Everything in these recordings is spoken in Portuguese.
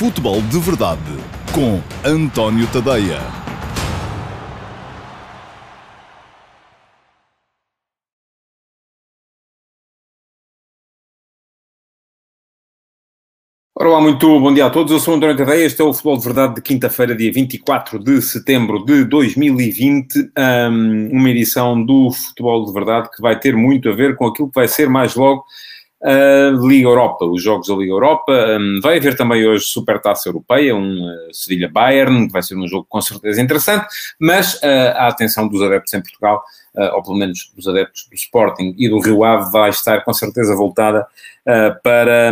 Futebol de Verdade com António Tadeia. Olá, muito bom dia a todos. Eu sou António Tadeia. Este é o Futebol de Verdade de quinta-feira, dia 24 de setembro de 2020. Um, uma edição do Futebol de Verdade que vai ter muito a ver com aquilo que vai ser mais logo a Liga Europa, os jogos da Liga Europa. Um, vai haver também hoje Supertaça Europeia, um uh, Sevilha-Bayern, que vai ser um jogo com certeza interessante, mas uh, a atenção dos adeptos em Portugal, uh, ou pelo menos dos adeptos do Sporting e do Rio Ave, vai estar com certeza voltada para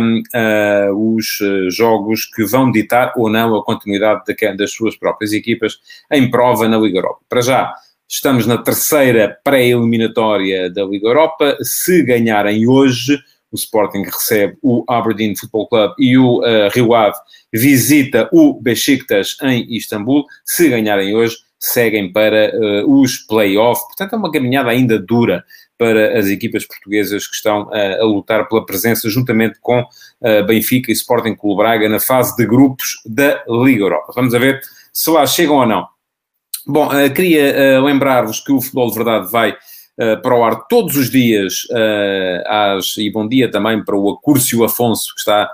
os jogos que vão ditar ou não a continuidade de, das suas próprias equipas em prova na Liga Europa. Para já, estamos na terceira pré-eliminatória da Liga Europa. Se ganharem hoje, o Sporting recebe o Aberdeen Football Club e o uh, Rio Ave visita o Besiktas em Istambul. Se ganharem hoje, seguem para uh, os play-off. Portanto, é uma caminhada ainda dura para as equipas portuguesas que estão uh, a lutar pela presença juntamente com uh, Benfica e Sporting Clube Braga na fase de grupos da Liga Europa. Vamos a ver se lá chegam ou não. Bom, queria lembrar-vos que o Futebol de Verdade vai uh, para o ar todos os dias, uh, às, e bom dia também para o Acúrcio Afonso, que está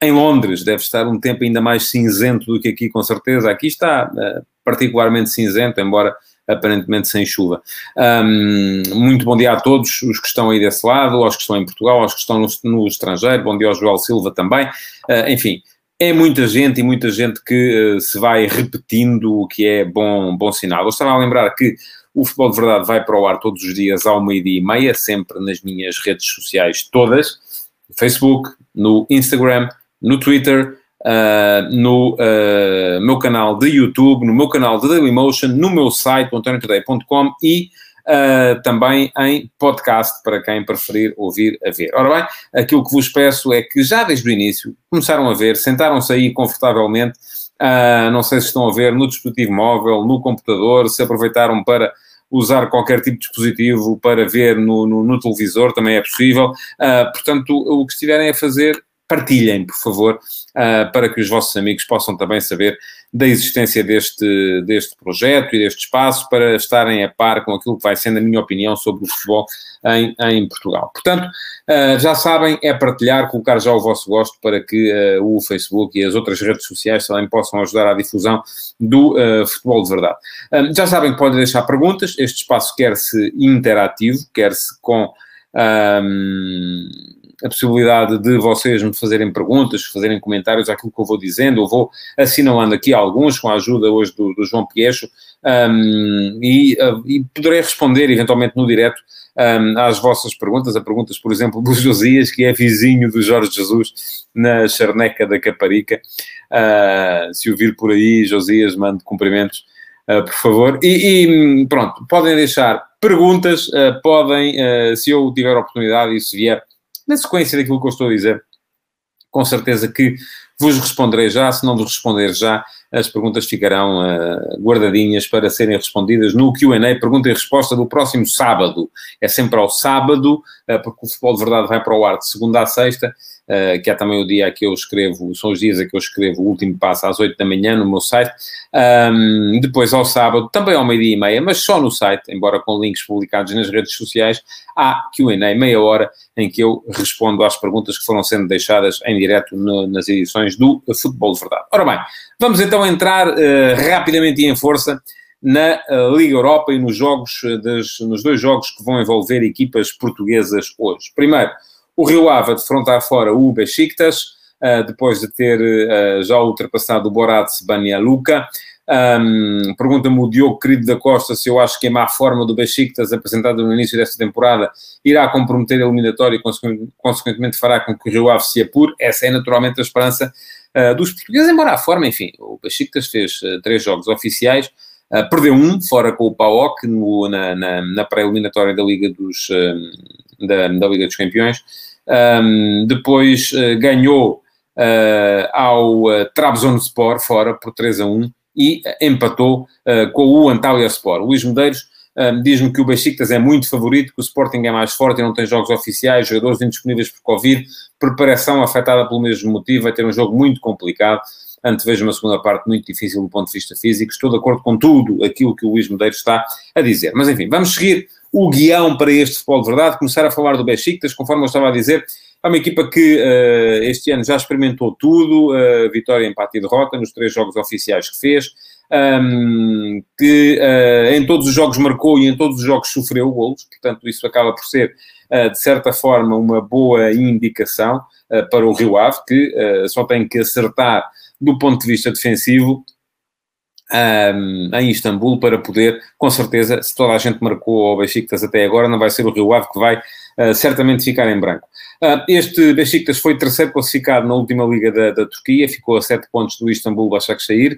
em Londres, deve estar um tempo ainda mais cinzento do que aqui, com certeza. Aqui está uh, particularmente cinzento, embora aparentemente sem chuva. Um, muito bom dia a todos os que estão aí desse lado, aos que estão em Portugal, aos que estão no, no estrangeiro, bom dia ao João Silva também. Uh, enfim, é muita gente e muita gente que uh, se vai repetindo, o que é bom, bom sinal. Eu estava a lembrar que o Futebol de Verdade vai para o ar todos os dias ao meio-dia e meia, sempre nas minhas redes sociais todas, no Facebook, no Instagram, no Twitter, uh, no uh, meu canal de YouTube, no meu canal de Dailymotion, no meu site, antoniotadeia.com e Uh, também em podcast, para quem preferir ouvir a ver. Ora bem, aquilo que vos peço é que já desde o início começaram a ver, sentaram-se aí confortavelmente Uh, não sei se estão a ver no dispositivo móvel, no computador, se aproveitaram para usar qualquer tipo de dispositivo para ver no, no, no televisor, também é possível. Uh, portanto, o que estiverem a fazer, partilhem, por favor, uh, para que os vossos amigos possam também saber da existência deste, deste projeto e deste espaço, para estarem a par com aquilo que vai sendo a minha opinião sobre o futebol em, em Portugal. Portanto, uh, já sabem, é partilhar, colocar já o vosso gosto para que uh, o Facebook e as outras redes sociais também possam ajudar à difusão do futebol de verdade. já sabem que podem deixar perguntas, este espaço quer-se interativo, quer-se com... Um, a possibilidade de vocês me fazerem perguntas, fazerem comentários àquilo que eu vou dizendo. Eu vou assinalando aqui alguns, com a ajuda hoje do, do João Piecho, um, e, uh, e, poderei responder eventualmente no direto um, às vossas perguntas, a perguntas, por exemplo, do Josias, que é vizinho do Jorge Jesus na Charneca da Caparica. Uh, se o vir por aí, Josias, mande cumprimentos. Uh, por favor. E, e, pronto, podem deixar perguntas, uh, podem, uh, se eu tiver oportunidade e se vier na sequência daquilo que eu estou a dizer, com certeza que vos responderei já. Se não vos responder já, as perguntas ficarão uh, guardadinhas para serem respondidas no QA, pergunta e resposta do próximo sábado. É sempre ao sábado, uh, porque o Futebol de Verdade vai para o ar de segunda a sexta que é também o dia que eu escrevo, são os dias em que eu escrevo o último passo às 8 da manhã no meu site. Um, depois ao sábado, também ao meio-dia e meia, mas só no site, embora com links publicados nas redes sociais, há QA, meia hora, em que eu respondo às perguntas que foram sendo deixadas em direto no, nas edições do Futebol de Verdade. Ora bem, vamos então entrar uh, rapidamente e em força na uh, Liga Europa e nos jogos, das, nos dois jogos que vão envolver equipas portuguesas hoje. Primeiro, o Rio Ave defrontar fora o Besiktas, uh, depois de ter uh, já ultrapassado o Boratz Banja. Um, Pergunta-me o Diogo Querido da Costa se eu acho que a má forma do Besiktas apresentada no início desta temporada irá comprometer a eliminatória e, consequentemente, fará com que o Rio Ave se apure. Essa é naturalmente a esperança uh, dos portugueses, embora a forma, enfim, o Besiktas fez três jogos oficiais, Uh, perdeu um, fora com o PAOK, no, na, na, na pré-eliminatória da Liga dos, uh, da, da, Liga dos Campeões. Um, depois uh, ganhou ao uh, Trabzonspor, fora, por 3 a 1, e empatou com o Antalya Sport. Luís Medeiros Um, Diz-me que o Besiktas é muito favorito, que o Sporting é mais forte e não tem jogos oficiais, jogadores indisponíveis por Covid, preparação afetada pelo mesmo motivo, vai ter um jogo muito complicado. Antevejo uma segunda parte muito difícil do ponto de vista físico. Estou de acordo com tudo aquilo que o Luís Medeiros está a dizer. Mas enfim, vamos seguir o guião para este futebol de verdade, começar a falar do Besiktas, conforme eu estava a dizer, é uma equipa que uh, este ano já experimentou tudo, uh, vitória, empate e derrota nos três jogos oficiais que fez, um, que uh, em todos os jogos marcou e em todos os jogos sofreu golos, portanto isso acaba por ser, de certa forma, uma boa indicação para o Rio Ave, que só tem que acertar do ponto de vista defensivo um, em Istambul para poder, com certeza, se toda a gente marcou ao Besiktas até agora, não vai ser o Rio Ave que vai uh, certamente ficar em branco. Uh, este Besiktas foi terceiro classificado na última Liga da, da Turquia, ficou a sete pontos do Istambul Başakşehir,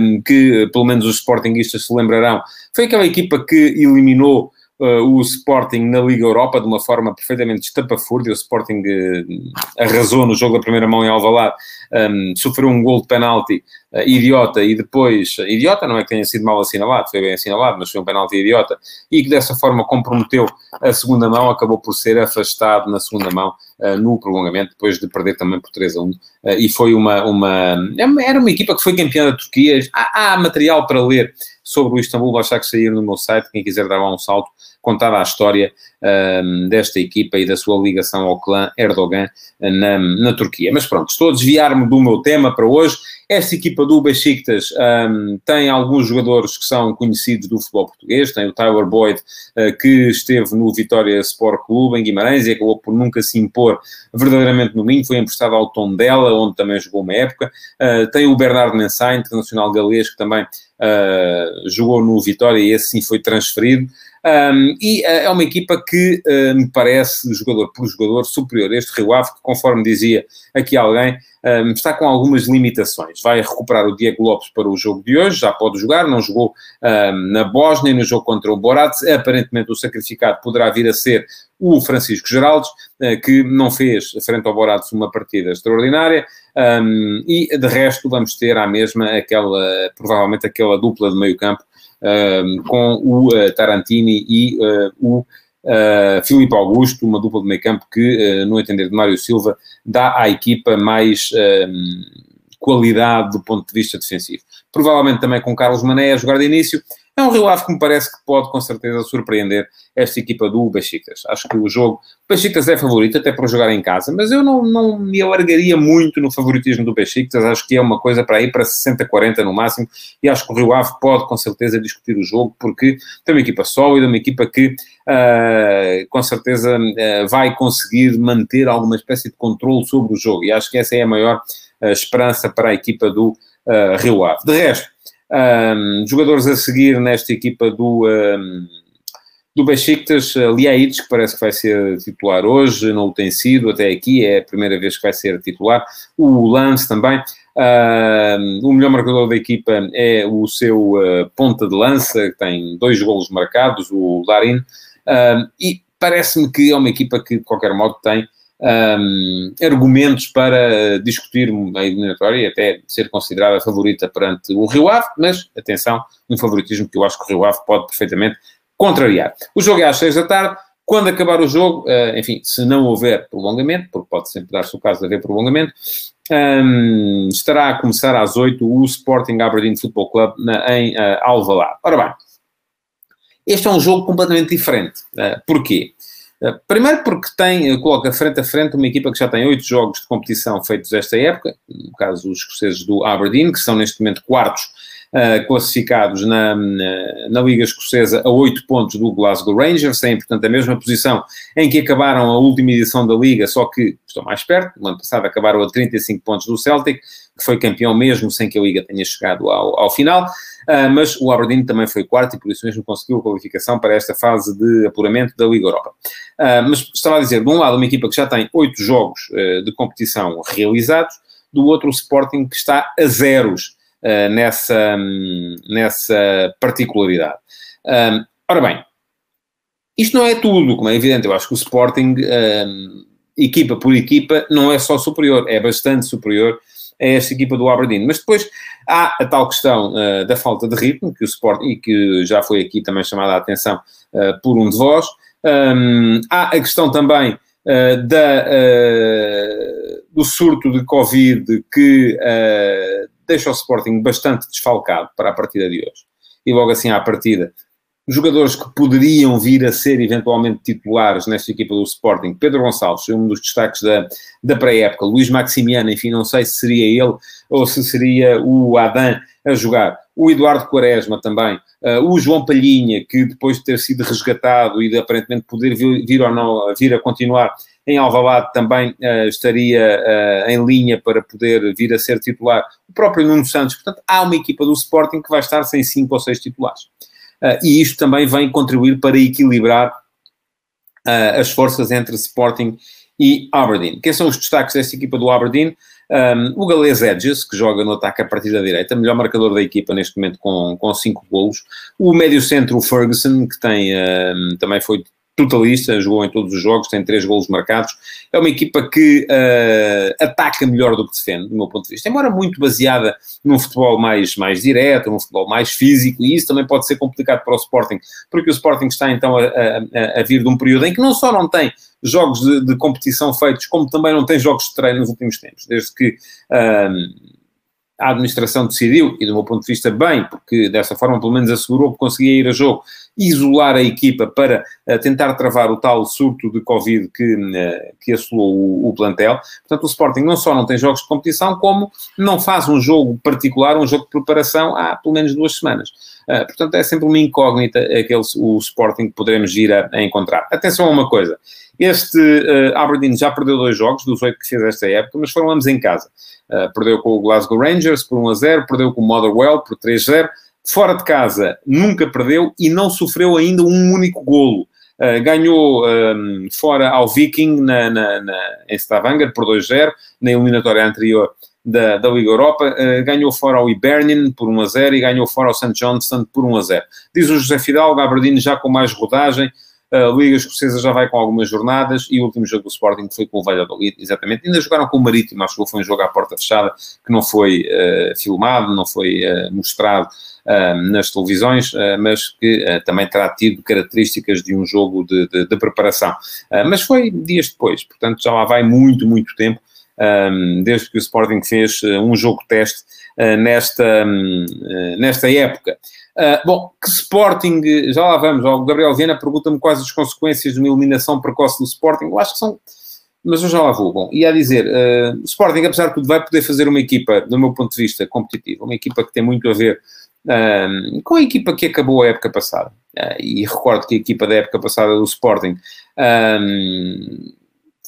um, que pelo menos os Sportingistas se lembrarão, foi aquela equipa que eliminou uh, o Sporting na Liga Europa de uma forma perfeitamente estapafúrdia. O Sporting uh, arrasou no jogo da primeira mão em Alvalade, um, sofreu um gol de penalti uh, idiota e depois, idiota não é que tenha sido mal assinalado, foi bem assinalado, mas foi um penalti idiota, e que dessa forma comprometeu a segunda mão, acabou por ser afastado na segunda mão no prolongamento, depois de perder também por 3 a 1. e foi uma, uma, era uma equipa que foi campeã da Turquia. Há, há material para ler sobre o Istambul Başakşehir no meu site, quem quiser dar lá um salto, contada a história um, desta equipa e da sua ligação ao clã Erdogan na, na Turquia. Mas pronto, estou a desviar-me do meu tema para hoje. Esta equipa do Besiktas um, tem alguns jogadores que são conhecidos do futebol português. Tem o Tyler Boyd, uh, que esteve no Vitória Sport Clube em Guimarães e acabou por nunca se impor verdadeiramente no Minho. Foi emprestado ao Tondela, onde também jogou uma época. Uh, tem o Bernardo Mensah, internacional galês, que também uh, jogou no Vitória e esse sim foi transferido. Um, e uh, é uma equipa que uh, me parece, jogador por jogador, superior. Este Rio Ave, que conforme dizia aqui alguém, um, está com algumas limitações. Vai recuperar o Diego Lopes para o jogo de hoje, já pode jogar, não jogou um, na Bósnia no jogo contra o Borat. Aparentemente o sacrificado poderá vir a ser o Francisco Geraldes, uh, que não fez, frente ao Borat, uma partida extraordinária. Um, e de resto vamos ter à mesma aquela, provavelmente aquela dupla de meio campo com o uh, Tarantini e uh, o uh, Filipe Augusto, uma dupla de meio campo que, no entender de Mário Silva, dá à equipa mais qualidade do ponto de vista defensivo. Provavelmente também com Carlos Mané a jogar de início, é um Rio Ave que me parece que pode, com certeza, surpreender esta equipa do Besiktas. Acho que o jogo... O Besiktas é favorito, até para jogar em casa, mas eu não, não me alargaria muito no favoritismo do Besiktas. Acho que é uma coisa para ir para 60-40 no máximo, e acho que o Rio Ave pode, com certeza, discutir o jogo, porque tem uma equipa sólida, uma equipa que, uh, com certeza, uh, vai conseguir manter alguma espécie de controle sobre o jogo, e acho que essa é a maior uh, esperança para a equipa do Rio Ave. De resto, um, jogadores a seguir nesta equipa do, um, do Besiktas, Liaites, que parece que vai ser titular hoje, não o tem sido até aqui, é a primeira vez que vai ser titular. O Lance também. Uh, o melhor marcador da equipa é o seu uh, ponta de lança, que tem dois golos marcados, o Larin, uh, e parece-me que é uma equipa que, de qualquer modo, tem um, argumentos para discutir a eliminatória e até ser considerada favorita perante o Rio Ave, mas atenção, um favoritismo que eu acho que o Rio Ave pode perfeitamente contrariar. O jogo é às seis da tarde. Quando acabar o jogo, uh, enfim, se não houver prolongamento, porque pode sempre dar-se o caso de haver prolongamento, um, estará a começar às oito o Sporting Aberdeen Football Club na, em uh, Alvalade. Ora bem, este é um jogo completamente diferente. Uh, porquê? Eh, primeiro porque tem, eh, coloca frente a frente uma equipa que já tem oito jogos de competição feitos esta época, no caso os escoceses do Aberdeen, que são neste momento quartos uh, classificados na, na, na, Liga Escocesa a oito pontos do Glasgow Rangers, têm portanto a mesma posição em que acabaram a última edição da Liga, só que estão mais perto, no ano passado acabaram a 35 pontos do Celtic, foi campeão mesmo sem que a Liga tenha chegado ao, ao final. Uh, mas o Aberdeen também foi quarto e por isso mesmo conseguiu a qualificação para esta fase de apuramento da Liga Europa. Uh, mas estava a dizer, de um lado, uma equipa que já tem oito jogos uh, de competição realizados, do outro, o Sporting que está a zeros nessa, um, nessa particularidade. ora bem, isto não é tudo, como é evidente, eu acho que o Sporting, equipa por equipa, não é só superior, é bastante superior a esta equipa do Aberdeen. Mas depois há a tal questão uh, da falta de ritmo, que o Sport, e que já foi aqui também chamada a atenção uh, por um de vós. Um, há a questão também uh, da, do surto de Covid que deixa o Sporting bastante desfalcado para a partida de hoje. E logo assim à partida jogadores que poderiam vir a ser eventualmente titulares nesta equipa do Sporting. Pedro Gonçalves um dos destaques da, da pré-época. Luís Maximiano, enfim, não sei se seria ele ou se seria o Adam a jogar. O Eduardo Quaresma também. Uh, o João Palhinha, que depois de ter sido resgatado e de aparentemente poder vir, vir ou não vir a continuar em Alvalade também uh, estaria uh, em linha para poder vir a ser titular. O próprio Nuno Santos. Portanto, há uma equipa do Sporting que vai estar sem cinco ou seis titulares. Uh, e isto também vem contribuir para equilibrar uh, as forças entre Sporting e Aberdeen. Quem são os destaques desta equipa do Aberdeen? Um, o galês Edges, que joga no ataque a partir da direita, melhor marcador da equipa neste momento com, com cinco golos. O médio centro, o Ferguson, que tem, um, também foi totalista, jogou em todos os jogos, tem três golos marcados. É uma equipa que uh, ataca melhor do que defende, do meu ponto de vista. Embora muito baseada num futebol mais, mais direto, num futebol mais físico, e isso também pode ser complicado para o Sporting, porque o Sporting está então a, a, a vir de um período em que não só não tem jogos de, de, competição feitos, como também não tem jogos de treino nos últimos tempos, desde que. Uh, a administração decidiu, e do meu ponto de vista bem, porque dessa forma pelo menos assegurou que conseguia ir a jogo, isolar a equipa para uh, tentar travar o tal surto de Covid que, uh, que assolou o, o, plantel. Portanto, o Sporting não só não tem jogos de competição, como não faz um jogo particular, um jogo de preparação há pelo menos duas semanas. Uh, portanto, é sempre uma incógnita aquele, o Sporting que poderemos vir a, a encontrar. Atenção a uma coisa, este Aberdeen já perdeu dois jogos dos oito que fez esta época, mas foram ambos em casa. Uh, perdeu com o Glasgow Rangers por 1 a 0, perdeu com o Motherwell por 3 a 0. Fora de casa nunca perdeu e não sofreu ainda um único golo. Uh, ganhou um, fora ao Viking na, na, na, em Stavanger por 2-0, na eliminatória anterior da, da Liga Europa, uh, ganhou fora ao Hibernian por 1 a 0 e ganhou fora ao St. Johnstone por 1 a 0. Diz o José Fidalgo, Aberdeen já com mais rodagem, a Liga Escocesa já vai com algumas jornadas e o último jogo do Sporting foi com o Valladolid, exatamente. Ainda jogaram com o Marítimo, acho que foi um jogo à porta fechada que não foi uh, filmado, não foi uh, mostrado uh, nas televisões, mas que também terá tido características de um jogo de, de, de preparação. mas foi dias depois, portanto já lá vai muito, muito tempo. Desde que o Sporting fez um jogo teste nesta, nesta época. Uh, bom, que Sporting, já lá vamos, o Gabriel Viana pergunta-me quais as consequências de uma eliminação precoce do Sporting, eu acho que são, mas eu já lá vou. Bom, e a dizer, uh, Sporting, apesar de tudo, vai poder fazer uma equipa, do meu ponto de vista, competitiva, uma equipa que tem muito a ver uh, com a equipa que acabou a época passada. e recordo que a equipa da época passada do Sporting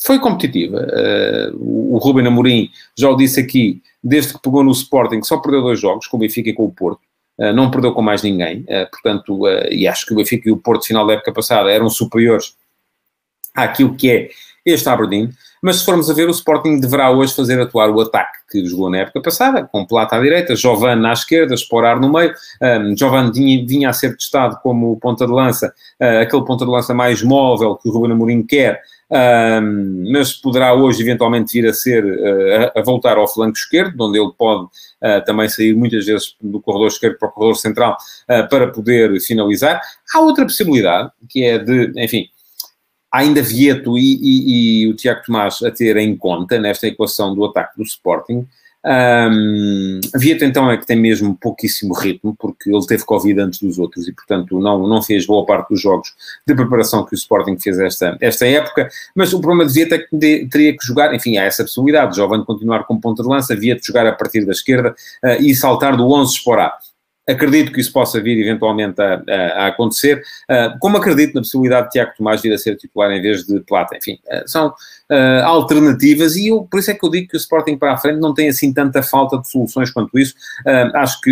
foi competitiva. o Ruben Amorim já o disse aqui, desde que pegou no Sporting, só perdeu dois jogos, com o Benfica e com o Porto. Eh, não perdeu com mais ninguém, eh, portanto, eh, e acho que o Benfica e o Porto, final da época passada, eram superiores àquilo que é este Aberdeen, mas se formos a ver, o Sporting deverá hoje fazer atuar o ataque que jogou na época passada, com Plata à direita, Jovan à esquerda, Sporar no meio. Um, vinha, a ser testado como ponta de lança, uh, aquele ponta de lança mais móvel que o Ruben Amorim quer, um, mas poderá hoje eventualmente vir a ser, uh, a voltar ao flanco esquerdo, onde ele pode uh, também sair muitas vezes do corredor esquerdo para o corredor central para poder finalizar. Há outra possibilidade, que é de, enfim, ainda Vieto e, e, e, o Tiago Tomás a ter em conta nesta equação do ataque do Sporting. Um, Vieto então é que tem mesmo pouquíssimo ritmo, porque ele teve Covid antes dos outros e, portanto, não, não fez boa parte dos jogos de preparação que o Sporting fez esta, esta época. Mas o problema de Vieto é que de, teria que jogar, enfim, há essa possibilidade. Jovem continuar como ponta de lança, Vieto jogar a partir da esquerda uh, e saltar do 11 esporar. Acredito que isso possa vir eventualmente a, a, a acontecer, uh, como acredito na possibilidade de Tiago Tomás vir a ser titular em vez de Plata. Enfim, uh, são uh, alternativas e eu, por isso é que eu digo que o Sporting para a frente não tem assim tanta falta de soluções quanto isso. acho que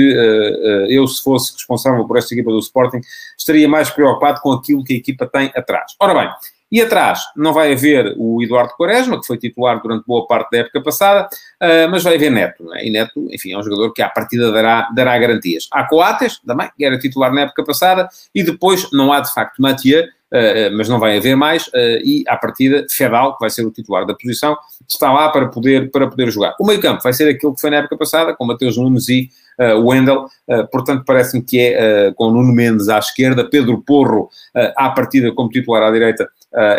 eu, se fosse responsável por esta equipa do Sporting, estaria mais preocupado com aquilo que a equipa tem atrás. Ora bem, e atrás não vai haver o Eduardo Quaresma, que foi titular durante boa parte da época passada, uh, mas vai haver Neto. É? E Neto, enfim, é um jogador que à partida dará, dará garantias. Há Coates, também, que era titular na época passada, e depois não há de facto Mathieu, uh, mas não vai haver mais, uh, e à partida, Fedal, que vai ser o titular da posição, está lá para poder, para poder jogar. O meio campo vai ser aquilo que foi na época passada, com Mateus Nunes e uh, Wendel, portanto parece-me que é com Nuno Mendes à esquerda, Pedro Porro à partida como titular à direita,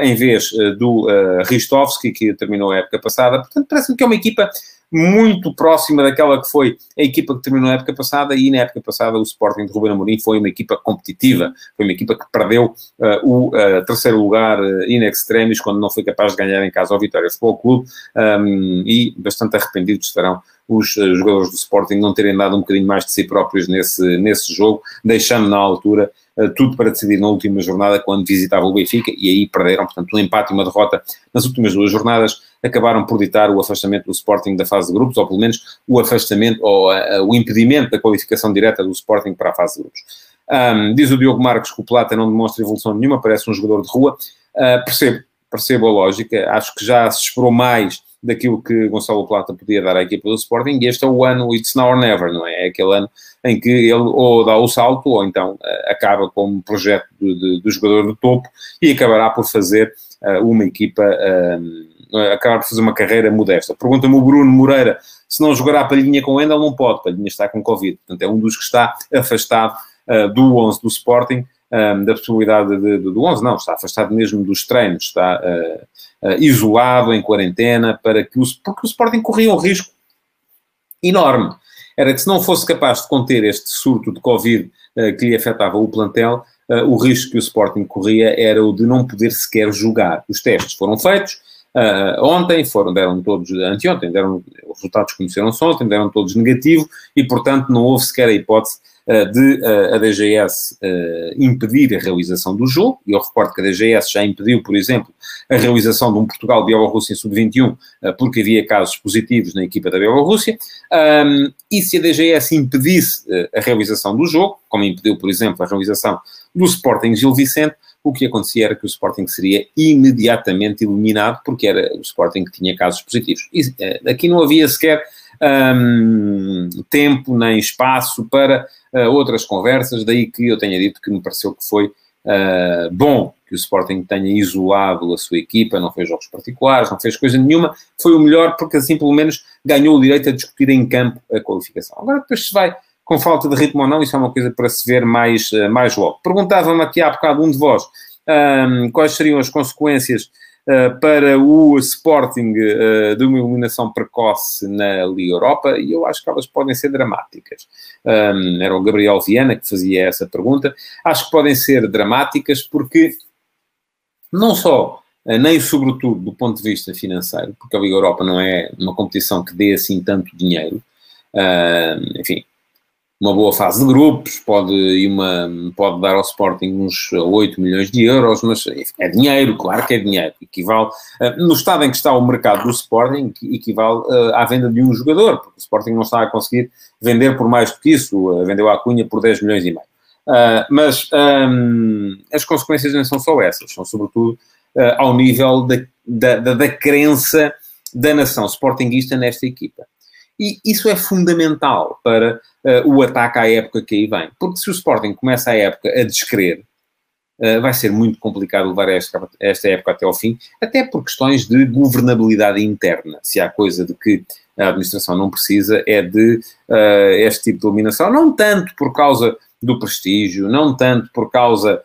em vez do Ristovski, que terminou a época passada, portanto parece-me que é uma equipa muito próxima daquela que foi a equipa que terminou a época passada, e na época passada o Sporting de Ruben Amorim foi uma equipa competitiva, foi uma equipa que perdeu uh, o uh, terceiro lugar uh, in extremis, quando não foi capaz de ganhar em casa ao Vitória Futebol Clube, um, e bastante arrependidos estarão os uh, jogadores do Sporting não terem dado um bocadinho mais de si próprios nesse, nesse jogo, deixando na altura uh, tudo para decidir na última jornada, quando visitava o Benfica, e aí perderam, portanto, um empate e uma derrota nas últimas duas jornadas, acabaram por ditar o afastamento do Sporting da fase de grupos, ou pelo menos o afastamento, ou uh, o impedimento da qualificação direta do Sporting para a fase de grupos. Um, diz o Diogo Marques que o Plata não demonstra evolução nenhuma, parece um jogador de rua. Uh, percebo, percebo a lógica, acho que já se esperou mais daquilo que Gonçalo Plata podia dar à equipa do Sporting, e este é o ano, it's now or never, não é? É aquele ano em que ele ou dá o salto, ou então uh, acaba como projeto do, de, do jogador de topo e acabará por fazer uh, uma equipa, uh, acabar por fazer uma carreira modesta. Pergunta-me o Bruno Moreira se não jogará Palhinha com Endel, não pode, Palhinha está com Covid, portanto é um dos que está afastado do 11 do Sporting, um, da possibilidade de, de, do 11, não, está afastado mesmo dos treinos, está uh, uh, isolado, em quarentena, para que porque o Sporting corria um risco enorme. Era que se não fosse capaz de conter este surto de Covid uh, que lhe afetava o plantel, o risco que o Sporting corria era o de não poder sequer jogar. Os testes foram feitos, Uh, ontem foram, deram todos, anteontem, deram, os resultados conheceram-se ontem, deram todos negativo e, portanto, não houve sequer a hipótese de uh, a DGS impedir a realização do jogo. E eu recordo que a DGS já impediu, por exemplo, a realização de um Portugal-Bielorrússia sub-21 porque havia casos positivos na equipa da Bielorrússia. E se a DGS impedisse a realização do jogo, como impediu, por exemplo, a realização do Sporting Gil Vicente, o que acontecia era que o Sporting seria imediatamente eliminado, porque era o Sporting que tinha casos positivos. E, aqui não havia sequer um, tempo nem espaço para uh, outras conversas, daí que eu tenha dito que me pareceu que foi uh, bom que o Sporting tenha isolado a sua equipa, não fez jogos particulares, não fez coisa nenhuma, foi o melhor porque assim pelo menos ganhou o direito a discutir em campo a qualificação. Agora depois se vai com falta de ritmo ou não, isso é uma coisa para se ver mais, eh, mais logo. Perguntava-me aqui há bocado um de vós um, quais seriam as consequências para o Sporting uh, de uma eliminação precoce na Liga Europa e eu acho que elas podem ser dramáticas. Um, era o Gabriel Viana que fazia essa pergunta. Acho que podem ser dramáticas porque não só nem sobretudo do ponto de vista financeiro, porque a Liga Europa não é uma competição que dê assim tanto dinheiro, enfim, uma boa fase de grupos, pode, uma, pode dar ao Sporting uns 8 milhões de euros, mas é dinheiro, claro que é dinheiro. Equivale, eh, no estado em que está o mercado do Sporting, equivale eh, à venda de um jogador, porque o Sporting não está a conseguir vender por mais do que isso, vendeu a Cunha por 10 milhões e meio. Mas um, as consequências não são só essas, são sobretudo ao nível da, da, da, da crença da nação sportinguista nesta equipa. E isso é fundamental para uh, o ataque à época que aí vem. Porque se o Sporting começa a época a descrever, uh, vai ser muito complicado levar esta, esta época até ao fim, até por questões de governabilidade interna. Se há coisa de que a administração não precisa, é de uh, este tipo de eliminação, não tanto por causa do prestígio, não tanto por causa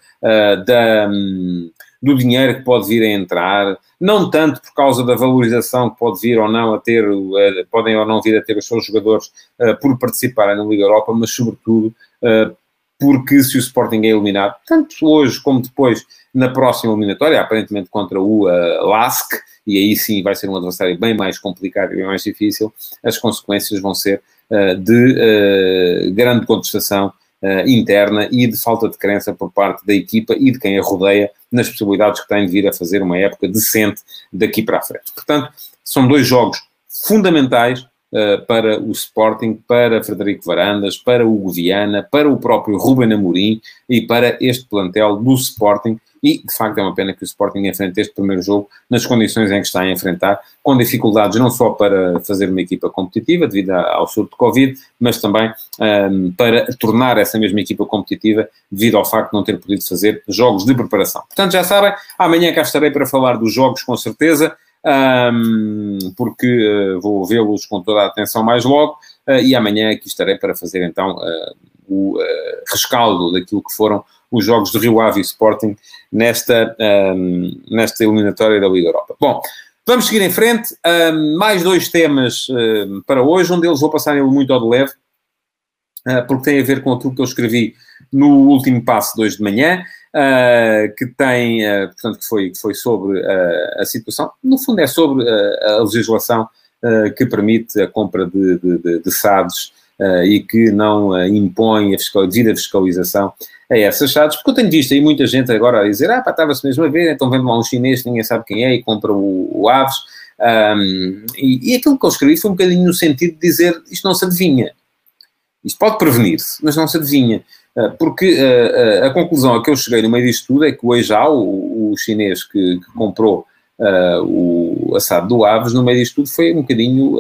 da. Um, do dinheiro que pode vir a entrar, não tanto por causa da valorização que pode vir ou não a ter, uh, podem ou não vir a ter os seus jogadores uh, por participarem na Liga Europa, mas sobretudo uh, porque se o Sporting é eliminado, tanto hoje como depois na próxima eliminatória, aparentemente contra o LASK, e aí sim vai ser um adversário bem mais complicado e bem mais difícil, as consequências vão ser de grande contestação uh, interna e de falta de crença por parte da equipa e de quem a rodeia nas possibilidades que tem de vir a fazer uma época decente daqui para a frente. Portanto, são dois jogos fundamentais uh, para o Sporting, para Frederico Varandas, para o Viana, para o próprio Ruben Amorim e para este plantel do Sporting, e, de facto, é uma pena que o Sporting enfrente este primeiro jogo nas condições em que está a enfrentar, com dificuldades não só para fazer uma equipa competitiva, devido ao surto de Covid, mas também um, para tornar essa mesma equipa competitiva, devido ao facto de não ter podido fazer jogos de preparação. Portanto, já sabem, amanhã cá estarei para falar dos jogos, com certeza, um, porque uh, vou vê-los com toda a atenção mais logo, uh, e amanhã aqui estarei para fazer então uh, o rescaldo daquilo que foram os jogos de Rio Ave Sporting nesta, um, nesta eliminatória da Liga Europa. Bom, vamos seguir em frente. Um, mais dois temas um, para hoje. Um deles vou passar ele muito ao de leve, uh, porque tem a ver com aquilo que eu escrevi no último passo de hoje de manhã, uh, que tem, uh, portanto, que foi, que foi sobre a situação. No fundo, é sobre a legislação que permite a compra de, de, de, de SADs e que não impõe a fiscal, devida fiscalização a essas chaves, porque eu tenho visto aí muita gente agora a dizer, ah pá, estava-se mesmo a ver, então vendo lá um chinês ninguém sabe quem é e compra o, o Aves, um, e, e, aquilo que eu escrevi foi um bocadinho no sentido de dizer, isto não se adivinha, isto pode prevenir-se, mas não se adivinha, uh, porque uh, uh, a conclusão a que eu cheguei no meio disto tudo é que o Eijao, o, o chinês que, que comprou o assado do Aves, no meio disto tudo foi um bocadinho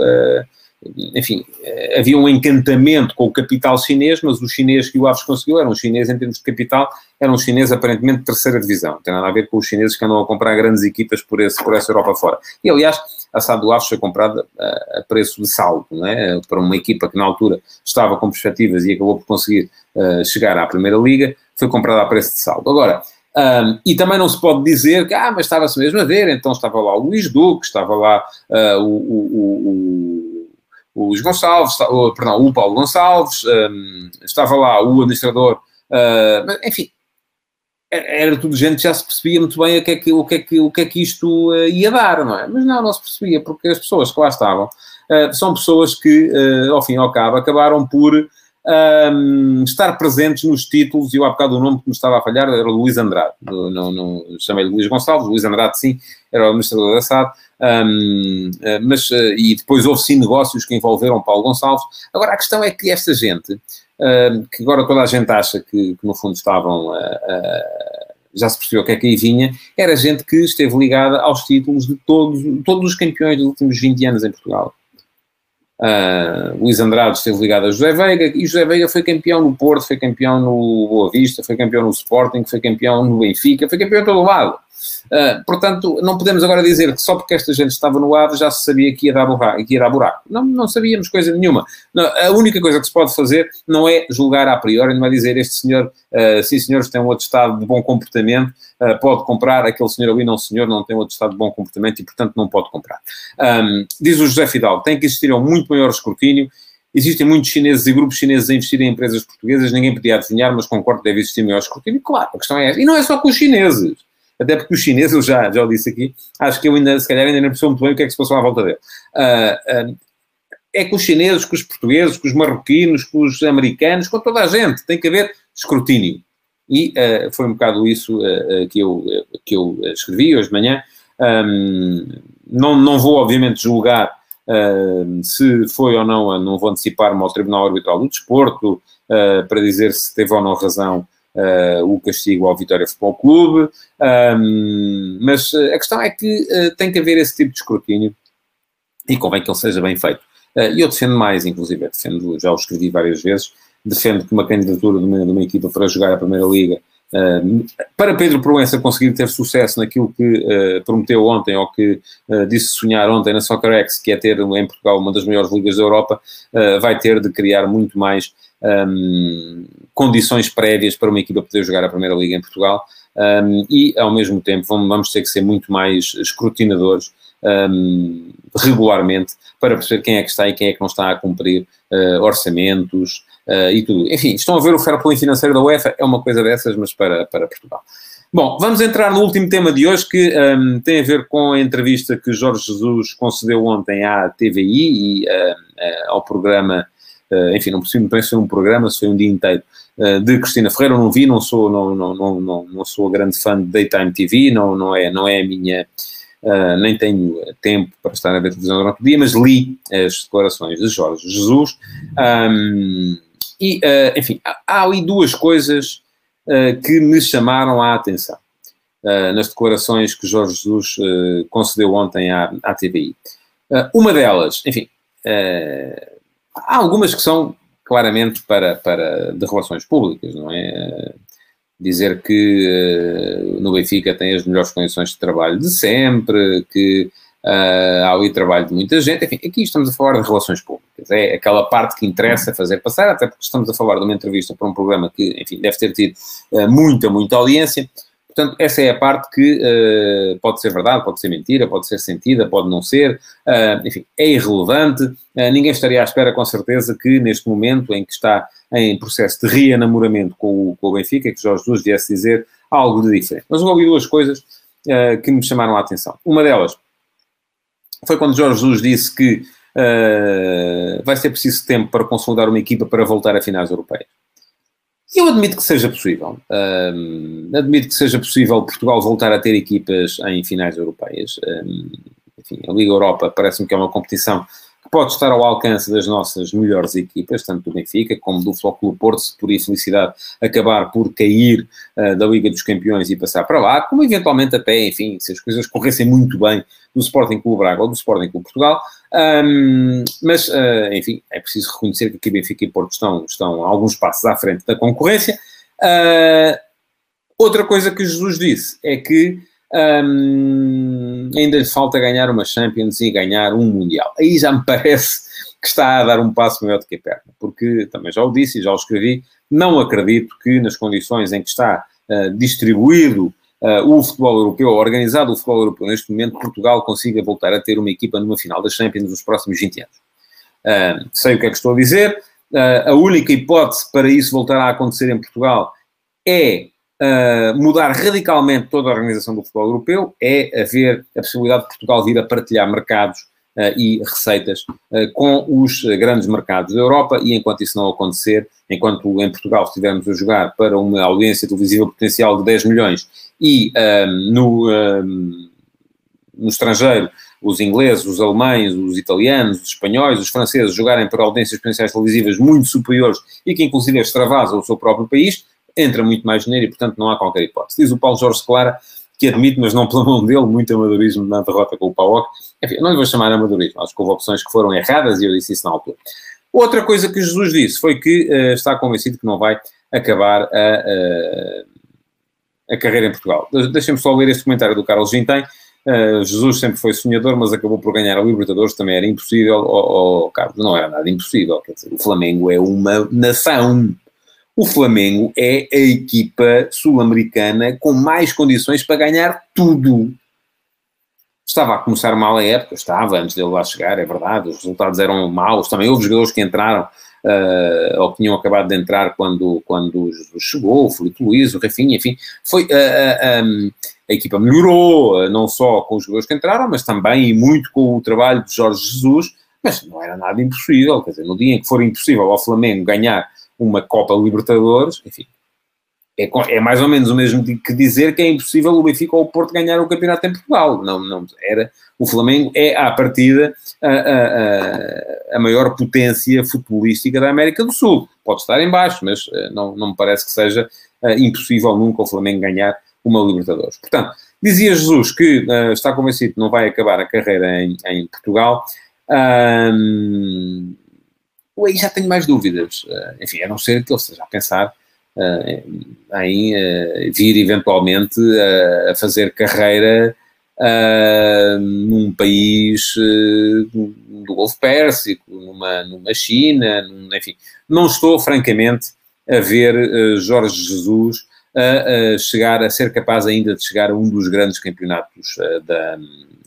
enfim, eh, havia um encantamento com o capital chinês, mas o chinês que o Aves conseguiu era um chinês em termos de capital, era um chinês aparentemente de terceira divisão. Não tem nada a ver com os chineses que andam a comprar grandes equipas por, esse, por essa Europa fora. E, aliás, a SAD do Aves foi comprada a, a preço de saldo, não é? para uma equipa que na altura estava com perspectivas e acabou por conseguir uh, chegar à Primeira Liga, foi comprada a preço de saldo. Agora, um, e também não se pode dizer que, ah, mas estava-se mesmo a ver, então estava lá o Luís Duque, estava lá uh, o, o, o o Luís Gonçalves, o, perdão, o Paulo Gonçalves, um, estava lá o administrador, uh, enfim, era tudo gente que já se percebia muito bem o que é que, o que, é que, o que, é que isto uh, ia dar, não é? Mas não, não se percebia, porque as pessoas que lá estavam uh, são pessoas que, ao fim e ao cabo, acabaram por um, estar presentes nos títulos, e eu há bocado o nome que me estava a falhar era Luís Andrade, não, não chamei-lhe Luís Gonçalves, Luís Andrade sim, era o administrador da SAD, um, eh, mas, uh, e depois houve sim negócios que envolveram Paulo Gonçalves. Agora, a questão é que esta gente, que agora toda a gente acha que, que no fundo estavam já se percebeu o que é que aí vinha, era gente que esteve ligada aos títulos de todos, todos os campeões dos últimos 20 anos em Portugal. Uh, Luís Andrade esteve ligado a José Veiga e José Veiga foi campeão no Porto, foi campeão no Boa Vista, foi campeão no Sporting, foi campeão no Benfica, foi campeão em todo lado. Uh, portanto, não podemos agora dizer que só porque esta gente estava no ar já se sabia que ia dar buraco. Que ia dar buraco. Não, não sabíamos coisa nenhuma. Não, a única coisa que se pode fazer não é julgar a priori, não é dizer este senhor, uh, sim senhores, tem um outro estado de bom comportamento, uh, pode comprar, aquele senhor ali não senhor, não tem outro estado de bom comportamento e portanto não pode comprar. Um, diz o José Fidalgo, tem que existir um muito maior escrutínio Existem muitos chineses e grupos chineses a investir em empresas portuguesas, ninguém podia adivinhar, mas concordo que deve existir maior escrutínio. Claro, a questão é essa. E não é só com os chineses até porque os chineses, eu já, já o disse aqui, acho que eu ainda, se calhar, ainda não percebo muito bem o que é que se passou à volta dele. Uh, uh, é com os chineses, com os portugueses, com os marroquinos, com os americanos, com toda a gente, tem que haver escrutínio. E uh, foi um bocado isso que, eu, que eu escrevi hoje de manhã. Um, não, não vou, obviamente, julgar se foi ou não, não vou antecipar-me ao Tribunal Arbitral do Desporto para dizer se teve ou não razão uh, o castigo ao Vitória Futebol Clube, um, mas eh, a questão é que uh, tem que haver esse tipo de escrutínio e convém que ele seja bem feito. E eu defendo mais, inclusive, defendo, já o escrevi várias vezes, defendo que uma candidatura de uma, de uma equipa para jogar a Primeira Liga Uh, para Pedro Proença conseguir ter sucesso naquilo que uh, prometeu ontem, ou que uh, disse sonhar ontem na SoccerX, que é ter em Portugal uma das maiores ligas da Europa, vai ter de criar muito mais um, condições prévias para uma equipa poder jogar a Primeira Liga em Portugal um, e, ao mesmo tempo, vamos, vamos, ter que ser muito mais escrutinadores um, regularmente para perceber quem é que está e quem é que não está a cumprir uh, orçamentos uh, e tudo. Enfim, estão a ver o fair play financeiro da UEFA, é uma coisa dessas, mas para, para Portugal. Bom, vamos entrar no último tema de hoje que um, tem a ver com a entrevista que Jorge Jesus concedeu ontem à TVI e uh, ao programa Uh, enfim, não preciso me se foi um programa, se foi um dia inteiro, de Cristina Ferreira, eu não vi, não sou, não, não, não, não, não sou grande fã de Daytime TV, não, não, é, não é a minha, uh, nem tenho tempo para estar a ver televisão durante o dia, mas li as declarações de Jorge Jesus, um, e, enfim, há, ali duas coisas que me chamaram a atenção. nas declarações que Jorge Jesus concedeu ontem à, à TVI. uma delas, enfim, há algumas que são claramente para, para de relações públicas, não é? Dizer que no Benfica tem as melhores condições de trabalho de sempre, que Uh, há ali trabalho de muita gente. Enfim, aqui estamos a falar de relações públicas. É aquela parte que interessa fazer passar, até porque estamos a falar de uma entrevista para um programa que, enfim, deve ter tido uh, muita, muita audiência. Portanto, essa é a parte que uh, pode ser verdade, pode ser mentira, pode ser sentida, pode não ser. enfim, é irrelevante. ninguém estaria à espera, com certeza, que neste momento em que está em processo de reenamoramento com o, com o Benfica, que Jorge Jesus viesse dizer algo de diferente. Mas eu ouvi duas coisas que me chamaram a atenção. Uma delas foi quando Jorge Jesus disse que uh, vai ser preciso tempo para consolidar uma equipa para voltar a finais europeias. Eu admito que seja possível. Uh, admito que seja possível Portugal voltar a ter equipas em finais europeias. Uh, enfim, a Liga Europa parece-me que é uma competição que pode estar ao alcance das nossas melhores equipas, tanto do Benfica como do Flóculo Porto, se por infelicidade acabar por cair uh, da Liga dos Campeões e passar para lá, como eventualmente até, enfim, se as coisas corressem muito bem do Sporting Clube Braga ou do Sporting Clube Portugal, um, mas, uh, enfim, é preciso reconhecer que aqui Benfica e Porto estão, estão alguns passos à frente da concorrência. Uh, outra coisa que Jesus disse é que um, ainda lhe falta ganhar uma Champions e ganhar um Mundial. Aí já me parece que está a dar um passo maior do que a perna, porque também já o disse e já o escrevi, não acredito que nas condições em que está uh, distribuído uh, o futebol europeu, organizado o futebol europeu neste momento, Portugal consiga voltar a ter uma equipa numa final da Champions nos próximos 20 anos. Uh, sei o que é que estou a dizer. a única hipótese para isso voltar a acontecer em Portugal é uh, mudar radicalmente toda a organização do futebol europeu é haver a possibilidade de Portugal vir a partilhar mercados uh, e receitas uh, com os grandes mercados da Europa e enquanto isso não acontecer, enquanto em Portugal estivermos a jogar para uma audiência televisiva potencial de 10 milhões e no, no estrangeiro os ingleses, os alemães, os italianos, os espanhóis, os franceses jogarem para audiências potenciais televisivas muito superiores e que inclusive extravasam o seu próprio país, entra muito mais dinheiro e, portanto, não há qualquer hipótese. Diz o Paulo Jorge Clara que admite, mas não pela mão dele, muito amadorismo na derrota com o PAOC. Enfim, não lhe vou chamar amadorismo, acho que houve opções que foram erradas e eu disse isso na altura. Outra coisa que Jesus disse foi que uh, está convencido que não vai acabar a, a, a carreira em Portugal. Deixem-me só ler este comentário do Carlos Gintem. Uh, Jesus sempre foi sonhador, mas acabou por ganhar a Libertadores, também era impossível. Oh, Carlos, não era nada impossível. Dizer, o Flamengo é uma nação o Flamengo é a equipa sul-americana com mais condições para ganhar tudo. Estava a começar mal a época, estava antes dele lá chegar, é verdade, os resultados eram maus. Também houve jogadores que entraram, uh, ou que tinham acabado de entrar quando, quando chegou, o Felipe Luiz, o Rafinha, enfim. Foi, uh, uh, um, a equipa melhorou, não só com os jogadores que entraram, mas também e muito com o trabalho de Jorge Jesus, mas não era nada impossível. Quer dizer, no dia em que for impossível ao Flamengo ganhar uma Copa Libertadores, enfim, é, é, mais ou menos o mesmo que dizer que é impossível o Benfica ou o Porto ganhar o campeonato em Portugal. Não, não era. O Flamengo é, à partida, a, a, a maior potência futebolística da América do Sul. Pode estar em baixo, mas uh, não, não me parece que seja uh, impossível nunca o Flamengo ganhar uma Libertadores. Portanto, dizia Jesus que uh, está convencido que não vai acabar a carreira em, em Portugal. Um, aí já tenho mais dúvidas. Uh, enfim, a não ser que ele esteja a pensar uh, em uh, vir eventualmente a fazer carreira num país do Golfo Pérsico, numa, numa China, num, enfim. Não estou, francamente, a ver Jorge Jesus a, chegar, a ser capaz ainda de chegar a um dos grandes campeonatos da,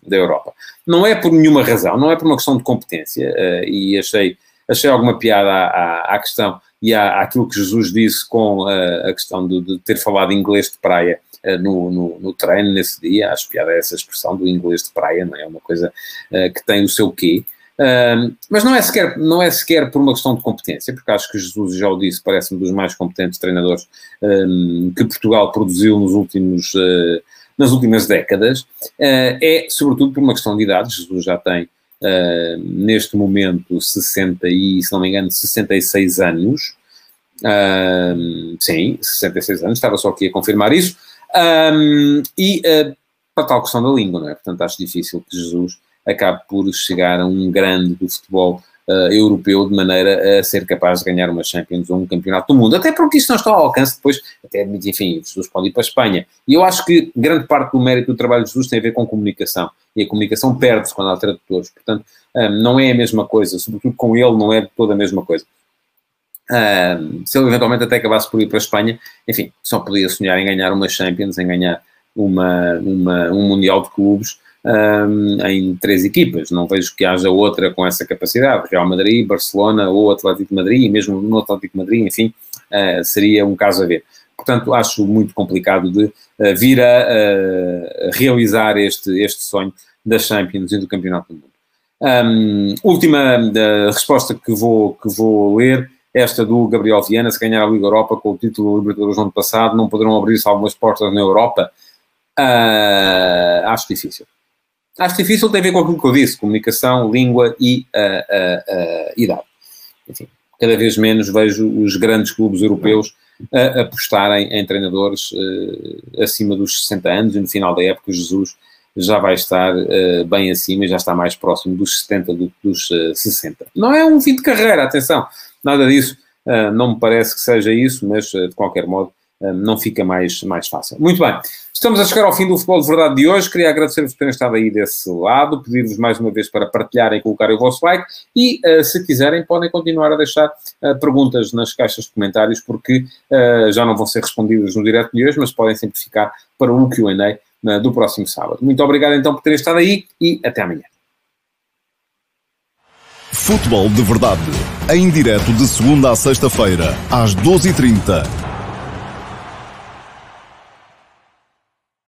da Europa. Não é por nenhuma razão, não é por uma questão de competência, e achei achei alguma piada à, à, à questão e à, àquilo que Jesus disse com a, a questão de, de, ter falado inglês de praia uh, no, no, no, treino nesse dia. Acho piada essa expressão do inglês de praia, não é? uma coisa uh, que tem o seu quê. Mas não é, sequer, não é sequer por uma questão de competência, porque acho que Jesus já o disse, parece-me dos mais competentes treinadores um, que Portugal produziu nos últimos, uh, nas últimas décadas, uh, é sobretudo por uma questão de idade. Jesus já tem uh, neste momento 60 e, se não me engano, 66 anos. Uh, sim, 66 anos, estava só aqui a confirmar isso. Um, e uh, para tal questão da língua, não é? Portanto, acho difícil que Jesus acabe por chegar a um grande do futebol uh, europeu de maneira a ser capaz de ganhar uma Champions ou um campeonato do mundo. Até porque isso não está ao alcance depois, até enfim, Jesus pode ir para a Espanha. E eu acho que grande parte do mérito do trabalho de Jesus tem a ver com comunicação. E a comunicação perde-se quando há tradutores. Portanto, um, não é a mesma coisa. Sobretudo com ele, não é toda a mesma coisa. Um, se ele eventualmente até acabasse por ir para a Espanha, enfim, só podia sonhar em ganhar uma Champions, em ganhar uma, uma, um Mundial de Clubes um, em três equipas. Não vejo que haja outra com essa capacidade. Real Madrid, Barcelona ou Atlético Madrid, e mesmo no Atlético Madrid, enfim, uh, seria um caso a ver. Portanto, acho muito complicado de uh, vir a uh, realizar este, este sonho da Champions e do Campeonato do Mundo. Um, última resposta que vou, que vou ler esta do Gabriel Viana, se ganhar a Liga Europa com o título do Libertadores no ano passado, não poderão abrir-se algumas portas na Europa? Uh, acho difícil. Acho difícil, tem a ver com aquilo que eu disse: comunicação, língua e uh, uh, idade. Enfim, cada vez menos vejo os grandes clubes europeus a apostarem em treinadores acima dos 60 anos e no final da época Jesus já vai estar bem acima e já está mais próximo dos 70 do, dos 60. Não é um fim de carreira, atenção, nada disso. não me parece que seja isso, mas de qualquer modo não fica mais, mais fácil. Muito bem, estamos a chegar ao fim do Futebol de Verdade de hoje. Queria agradecer-vos por terem estado aí desse lado, pedir-vos mais uma vez para partilharem e colocarem o vosso like e, uh, se quiserem, podem continuar a deixar uh, perguntas nas caixas de comentários, porque uh, já não vão ser respondidas no direto de hoje, mas podem sempre ficar para o Q&A do próximo sábado. Muito obrigado então por terem estado aí e até amanhã. Futebol de Verdade, em direto de segunda a sexta-feira, às 12h30